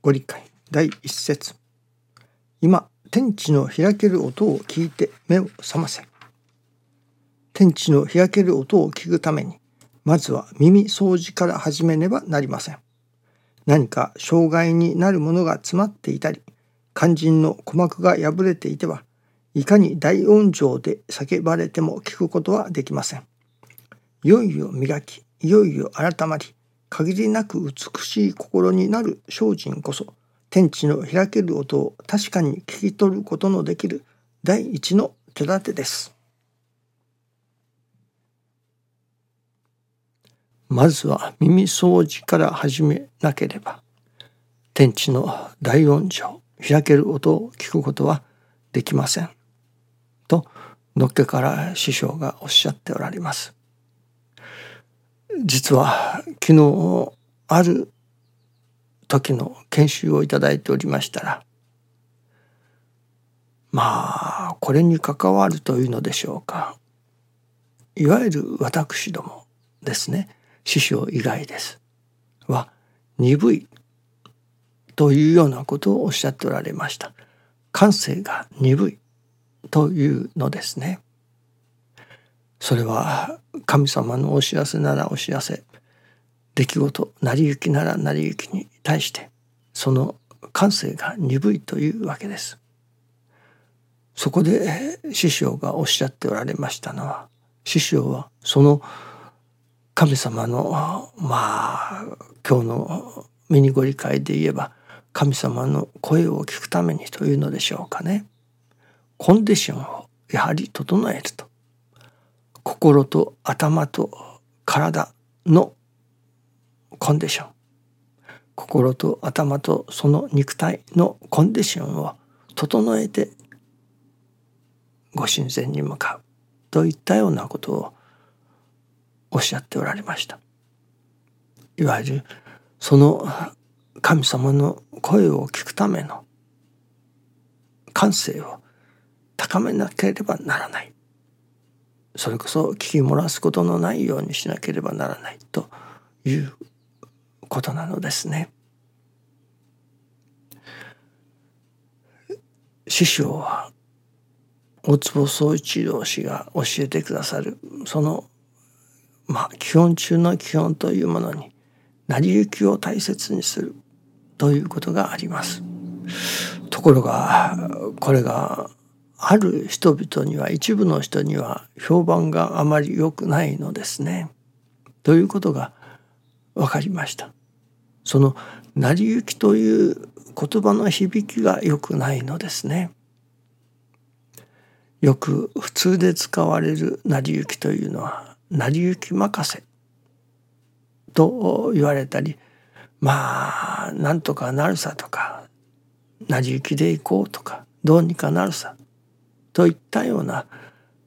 ご理解第一節。今天地の開ける音を聞いて目を覚ませ。天地の開ける音を聞くためにまずは耳掃除から始めねばなりません。何か障害になるものが詰まっていたり肝心の鼓膜が破れていてはいかに大音情で叫ばれても聞くことはできません。いよいよ磨きいよいよ改まり限りなく美しい心になる精進こそ天地の開ける音を確かに聞き取ることのできる第一の手立てです。まずは耳掃除から始めなければ天地の大音情開ける音を聞くことはできません。とのっけから師匠がおっしゃっておられます。実は昨日ある時の研修をいただいておりましたらまあこれに関わるというのでしょうか。いわゆる私どもですね。師匠以外です。は鈍いというようなことをおっしゃっておられました。感性が鈍いというのですね。それは神様のお知らせならお知らせ。出来事成り行きなら成り行きに対してその感性が鈍いというわけです。そこで師匠がおっしゃっておられましたのは師匠はその神様のまあ今日のミニご理解で言えば神様の声を聞くためにというのでしょうかね。コンディションをやはり整えると。心と頭と体のコンディション。心と頭とその肉体のコンディションを整えてご神前に向かうといったようなことをおっしゃっておられました。いわゆるその神様の声を聞くための感性を高めなければならない。それこそ聞き漏らすことのないようにしなければならないということなのですね。師匠は大坪宗一郎氏が教えてくださるそのまあ基本中の基本というものに成り行きを大切にするということがあります。ところがこれがある人々には一部の人には評判があまり良くないのですね。ということが分かりました。その成り行きという言葉の響きが良くないのですね。よく普通で使われる成り行きというのは成り行き任せと言われたりまあなんとかなるさとか成り行きで行こうとかどうにかなるさといったような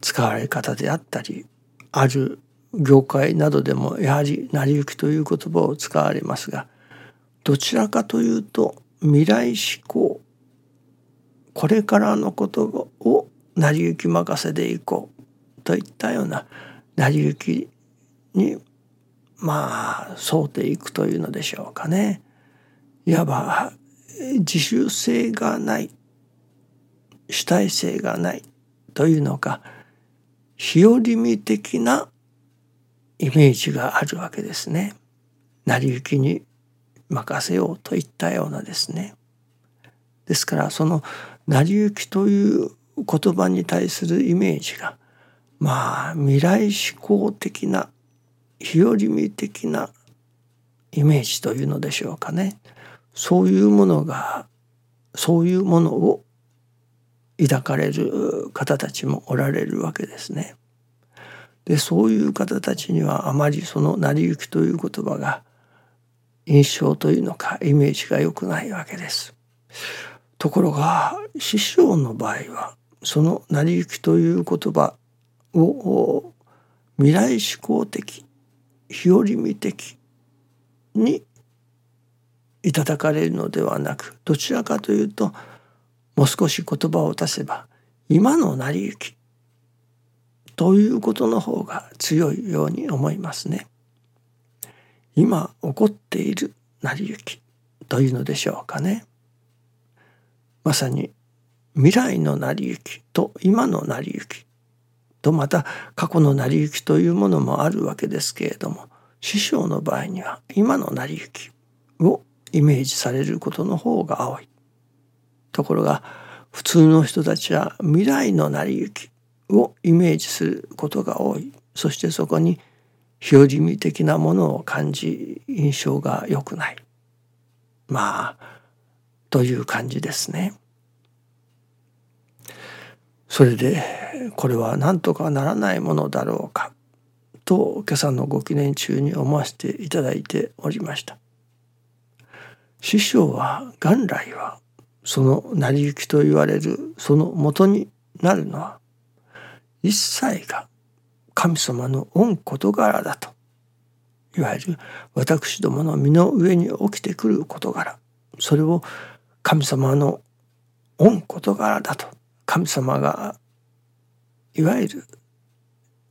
使われ方であったりある業界などでもやはり成り行きという言葉を使われますがどちらかというと未来志向これからのことを成り行き任せでいこうといったような成り行きにまあ沿うていくというのでしょうかね。いわば自主性がない主体性がないというのか日和見的なイメージがあるわけですね。成り行きに任せようといったようなですねですからその成り行きという言葉に対するイメージがまあ未来志向的な日和見的なイメージというのでしょうかねそういうものがそういうものを抱かれる方たちもおられるわけですね。でそういう方たちにはあまりその成り行きという言葉が印象というのかイメージが良くないわけです。ところが師匠の場合はその成り行きという言葉を未来志向的日和見的にいただかれるのではなくどちらかというともう少し言葉を足せば今の成り行きということの方が強いように思いますね。今起こっている成り行きというのでしょうかね。まさに未来の成り行きと今の成り行きとまた過去の成り行きというものもあるわけですけれども師匠の場合には今の成り行きをイメージされることの方が多い。ところが普通の人たちは未来の成り行きをイメージすることが多い。そしてそこに表示味的なものを感じ印象が良くない。まあという感じですね。それでこれは何とかならないものだろうかと今朝のご記念中に思わせていただいておりました。師匠は元来はその成り行きと言われるその元になるのは一切が神様の御事柄だといわゆる私どもの身の上に起きてくる事柄それを神様の御事柄だと神様がいわゆる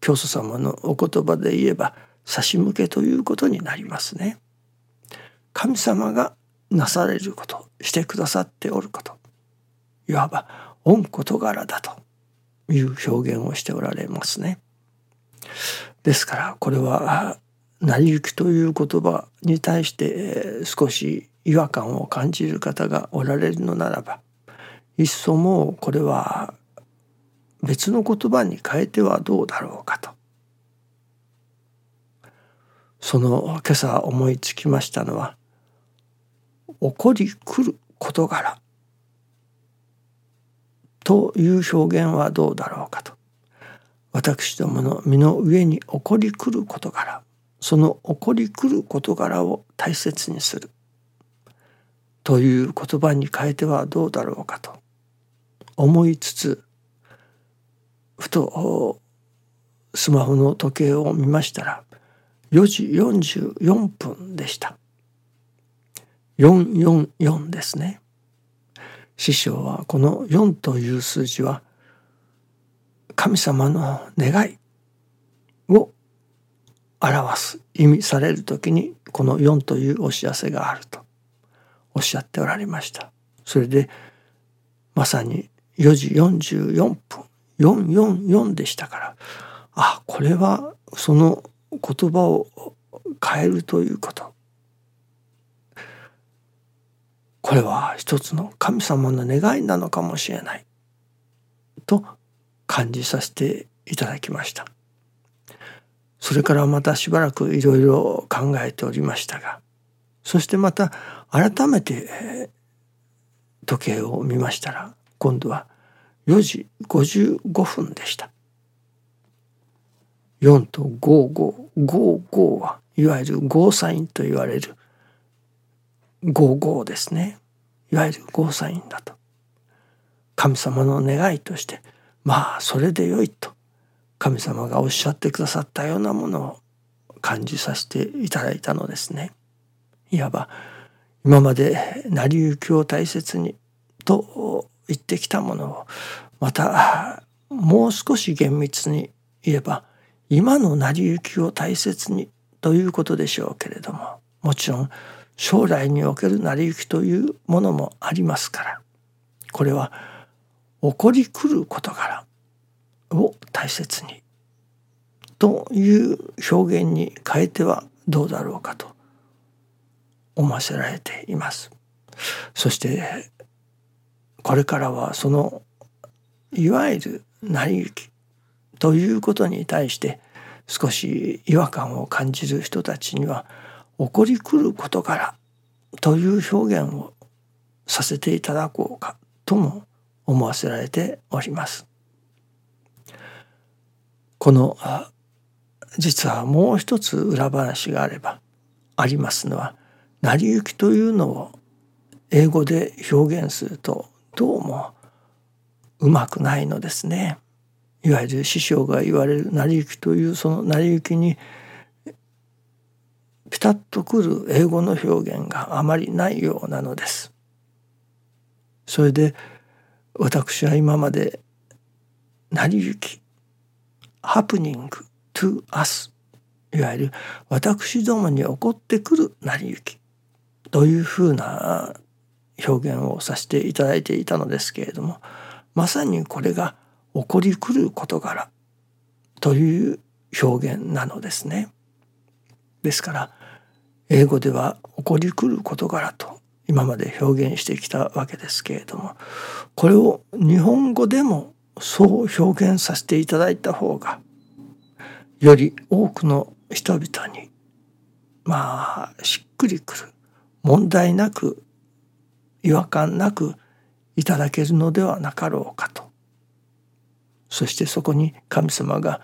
教祖様のお言葉で言えば差し向けということになりますね。神様がなされることしてくださっておることいわば御事柄だという表現をしておられますね。ですからこれは成り行きという言葉に対して少し違和感を感じる方がおられるのならばいっそもうこれは別の言葉に変えてはどうだろうかとその今朝思いつきましたのは起こりくる事柄。という表現はどうだろうかと。私どもの身の上に起こりくる事柄。その起こりくる事柄を大切にする。という言葉に変えてはどうだろうかと。思いつつふとスマホの時計を見ましたら4時44分でした。444ですね。師匠はこの4という数字は神様の願いを表す意味される時にこの4というお知らせがあるとおっしゃっておられました。それでまさに4時44分444でしたからあこれはその言葉を変えるということこれは一つの神様の願いなのかもしれない。と感じさせていただきました。それからまたしばらくいろいろ考えておりましたがそしてまた改めて時計を見ましたら今度は4時55分でした。4と5555はいわゆるゴーサインと言われる55ですね。いわゆるゴーサインだと神様の願いとしてまあそれでよいと。神様がおっしゃってくださったようなものを感じさせていただいたのですね。いわば今まで成り行きを大切にと言ってきたものをまたもう少し厳密に言えば今の成り行きを大切にということでしょうけれどももちろん将来における成り行きというものもありますからこれは起こりくる事柄を大切にという表現に変えてはどうだろうかと思わせられています。そしてこれからはそのいわゆる成り行きということに対して少し違和感を感じる人たちには起こりくることからという表現をさせていただこうかとも思わせられております。この実はもう一つ裏話があればありますのは成り行きというのを英語で表現するとどうもうまくないのですね。いわゆる師匠が言われる成り行きというその成り行きにピタッとくる英語の表現があまりないようなのです。それで私は今まで成り行きハプニング to us いわゆる私どもに起こってくる成り行きというふうな表現をさせていただいていたのですけれどもまさにこれが起こりくる事柄という表現なのですね。ですから英語では起こりくる事柄と今まで表現してきたわけですけれどもこれを日本語でもそう表現させていただいた方がより多くの人々にまあしっくりくる問題なく違和感なくいただけるのではなかろうかと。そしてそこに神様が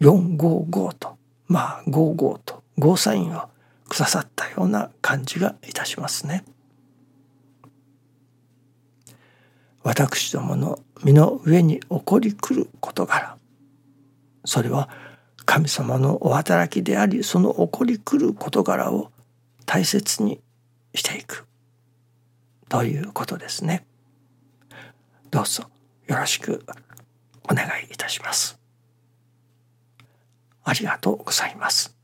455とまあ55とゴーサインをくださったような感じがいたしますね。私どもの身の上に起こりくる事柄それは神様のお働きでありその起こりくる事柄を大切にしていくということですね。どうぞよろしくお願いいたします。ありがとうございます。